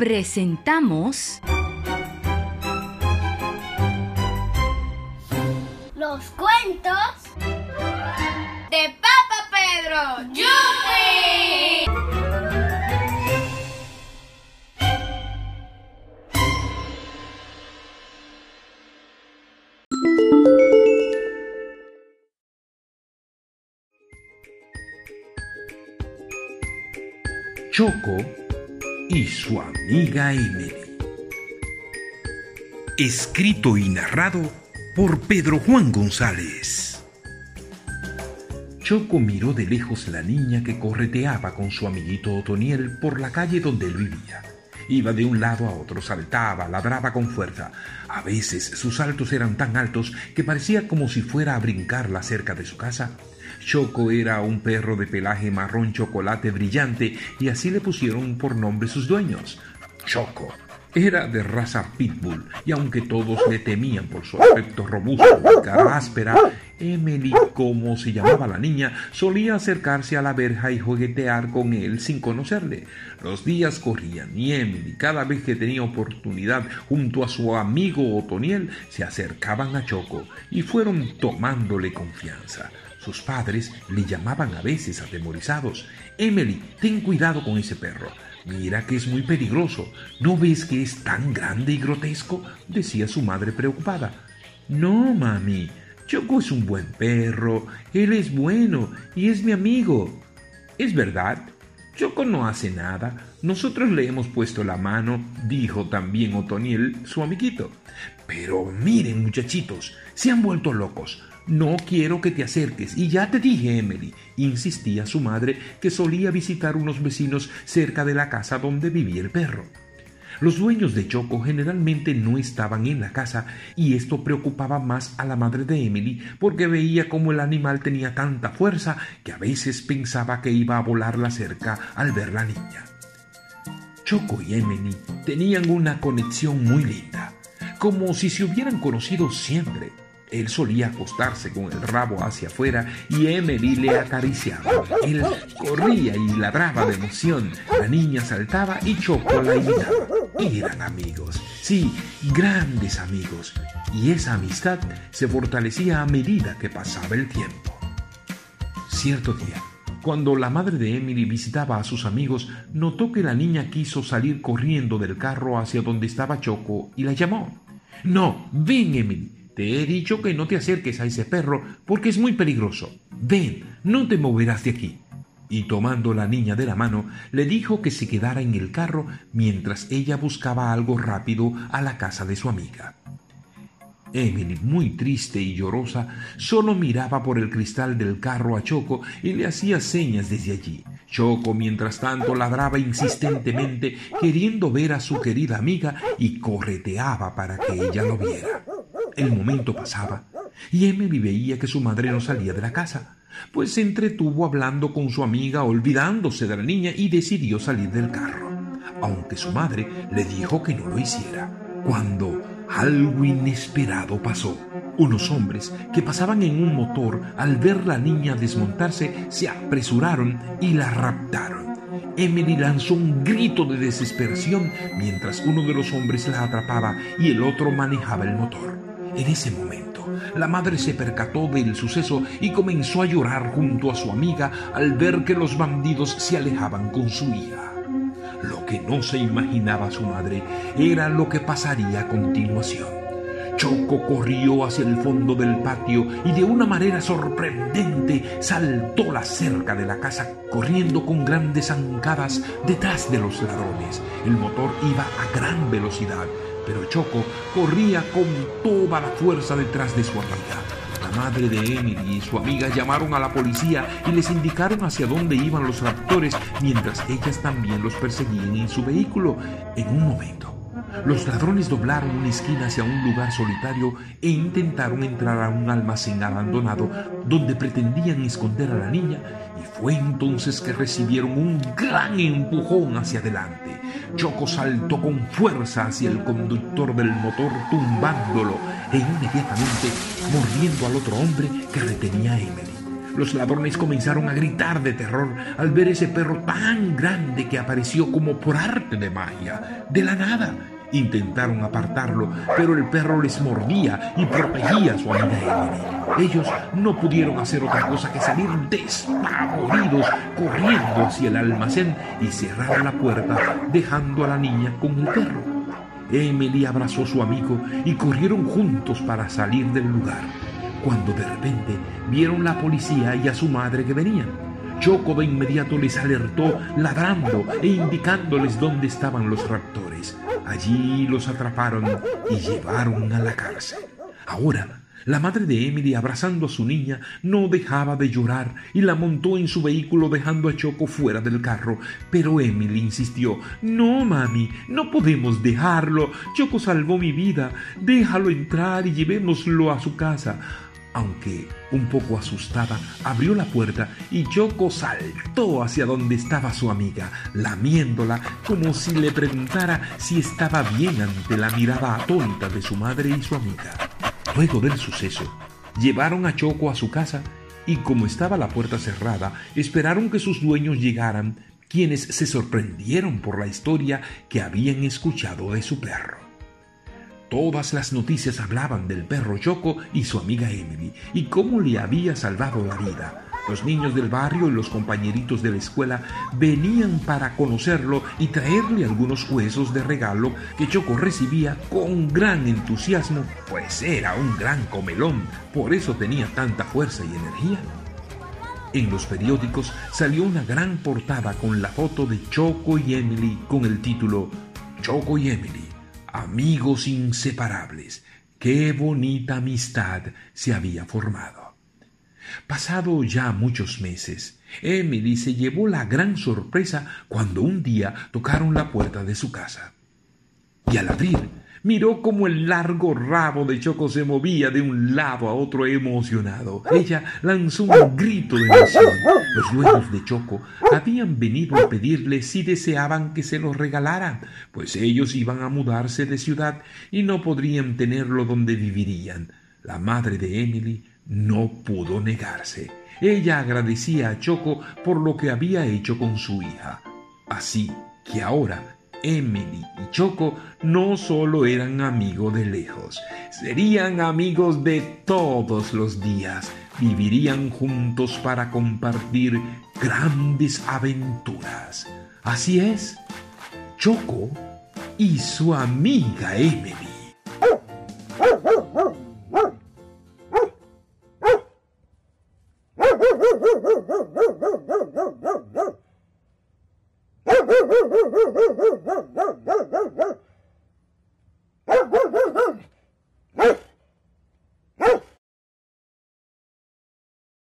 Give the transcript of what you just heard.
presentamos Los cuentos de Papa Pedro. ¡Yupi! Choco y su amiga Emily. Escrito y narrado por Pedro Juan González. Choco miró de lejos la niña que correteaba con su amiguito Otoniel por la calle donde él vivía. Iba de un lado a otro, saltaba, ladraba con fuerza. A veces sus saltos eran tan altos que parecía como si fuera a brincar la cerca de su casa. Choco era un perro de pelaje marrón chocolate brillante y así le pusieron por nombre sus dueños. Choco. Era de raza pitbull y aunque todos le temían por su aspecto robusto y cara áspera, Emily, como se llamaba la niña, solía acercarse a la verja y juguetear con él sin conocerle. Los días corrían y Emily, cada vez que tenía oportunidad junto a su amigo Otoniel, se acercaban a Choco y fueron tomándole confianza. Sus padres le llamaban a veces atemorizados. Emily, ten cuidado con ese perro. Mira que es muy peligroso. ¿No ves que es tan grande y grotesco? decía su madre preocupada. No, mami. Choco es un buen perro. Él es bueno y es mi amigo. ¿Es verdad? Choco no hace nada. Nosotros le hemos puesto la mano, dijo también Otoniel, su amiguito. Pero miren, muchachitos, se han vuelto locos. No quiero que te acerques. Y ya te dije, Emily, insistía su madre, que solía visitar unos vecinos cerca de la casa donde vivía el perro. Los dueños de Choco generalmente no estaban en la casa y esto preocupaba más a la madre de Emily porque veía cómo el animal tenía tanta fuerza que a veces pensaba que iba a volar la cerca al ver la niña. Choco y Emily tenían una conexión muy linda, como si se hubieran conocido siempre. Él solía acostarse con el rabo hacia afuera y Emily le acariciaba. Él corría y ladraba de emoción. La niña saltaba y Choco la imitaba. Eran amigos, sí, grandes amigos. Y esa amistad se fortalecía a medida que pasaba el tiempo. Cierto día, cuando la madre de Emily visitaba a sus amigos, notó que la niña quiso salir corriendo del carro hacia donde estaba Choco y la llamó. No, ven, Emily. Te he dicho que no te acerques a ese perro porque es muy peligroso. Ven, no te moverás de aquí. Y tomando la niña de la mano, le dijo que se quedara en el carro mientras ella buscaba algo rápido a la casa de su amiga. Emily, muy triste y llorosa, solo miraba por el cristal del carro a Choco y le hacía señas desde allí. Choco, mientras tanto, ladraba insistentemente, queriendo ver a su querida amiga y correteaba para que ella lo viera. El momento pasaba y Emily veía que su madre no salía de la casa, pues se entretuvo hablando con su amiga olvidándose de la niña y decidió salir del carro, aunque su madre le dijo que no lo hiciera. Cuando algo inesperado pasó. Unos hombres que pasaban en un motor al ver la niña desmontarse se apresuraron y la raptaron. Emily lanzó un grito de desesperación mientras uno de los hombres la atrapaba y el otro manejaba el motor. En ese momento, la madre se percató del suceso y comenzó a llorar junto a su amiga al ver que los bandidos se alejaban con su hija. Lo que no se imaginaba su madre era lo que pasaría a continuación. Choco corrió hacia el fondo del patio y de una manera sorprendente saltó la cerca de la casa corriendo con grandes zancadas detrás de los ladrones. El motor iba a gran velocidad pero Choco corría con toda la fuerza detrás de su amiga. La madre de Emily y su amiga llamaron a la policía y les indicaron hacia dónde iban los raptores mientras ellas también los perseguían en su vehículo. En un momento, los ladrones doblaron una esquina hacia un lugar solitario e intentaron entrar a un almacén abandonado donde pretendían esconder a la niña y fue entonces que recibieron un gran empujón hacia adelante. Choco saltó con fuerza hacia el conductor del motor tumbándolo e inmediatamente mordiendo al otro hombre que retenía a Emily. Los ladrones comenzaron a gritar de terror al ver ese perro tan grande que apareció como por arte de magia, de la nada. Intentaron apartarlo, pero el perro les mordía y protegía a su amiga Emily. Ellos no pudieron hacer otra cosa que salir despavoridos, corriendo hacia el almacén y cerrar la puerta, dejando a la niña con el perro. Emily abrazó a su amigo y corrieron juntos para salir del lugar, cuando de repente vieron la policía y a su madre que venían. Choco de inmediato les alertó ladrando e indicándoles dónde estaban los raptores. Allí los atraparon y llevaron a la cárcel. Ahora, la madre de Emily, abrazando a su niña, no dejaba de llorar y la montó en su vehículo dejando a Choco fuera del carro. Pero Emily insistió, No, mami, no podemos dejarlo. Choco salvó mi vida. Déjalo entrar y llevémoslo a su casa aunque un poco asustada, abrió la puerta y Choco saltó hacia donde estaba su amiga, lamiéndola como si le preguntara si estaba bien ante la mirada atónita de su madre y su amiga. Luego del suceso, llevaron a Choco a su casa y como estaba la puerta cerrada, esperaron que sus dueños llegaran, quienes se sorprendieron por la historia que habían escuchado de su perro. Todas las noticias hablaban del perro Choco y su amiga Emily y cómo le había salvado la vida. Los niños del barrio y los compañeritos de la escuela venían para conocerlo y traerle algunos huesos de regalo que Choco recibía con gran entusiasmo, pues era un gran comelón, por eso tenía tanta fuerza y energía. En los periódicos salió una gran portada con la foto de Choco y Emily con el título Choco y Emily amigos inseparables. Qué bonita amistad se había formado. Pasado ya muchos meses, Emily se llevó la gran sorpresa cuando un día tocaron la puerta de su casa. Y al abrir, Miró cómo el largo rabo de Choco se movía de un lado a otro emocionado. Ella lanzó un grito de emoción. Los dueños de Choco habían venido a pedirle si deseaban que se los regalaran, pues ellos iban a mudarse de ciudad y no podrían tenerlo donde vivirían. La madre de Emily no pudo negarse. Ella agradecía a Choco por lo que había hecho con su hija. Así que ahora Emily y Choco no solo eran amigos de lejos, serían amigos de todos los días. Vivirían juntos para compartir grandes aventuras. Así es, Choco y su amiga Emily.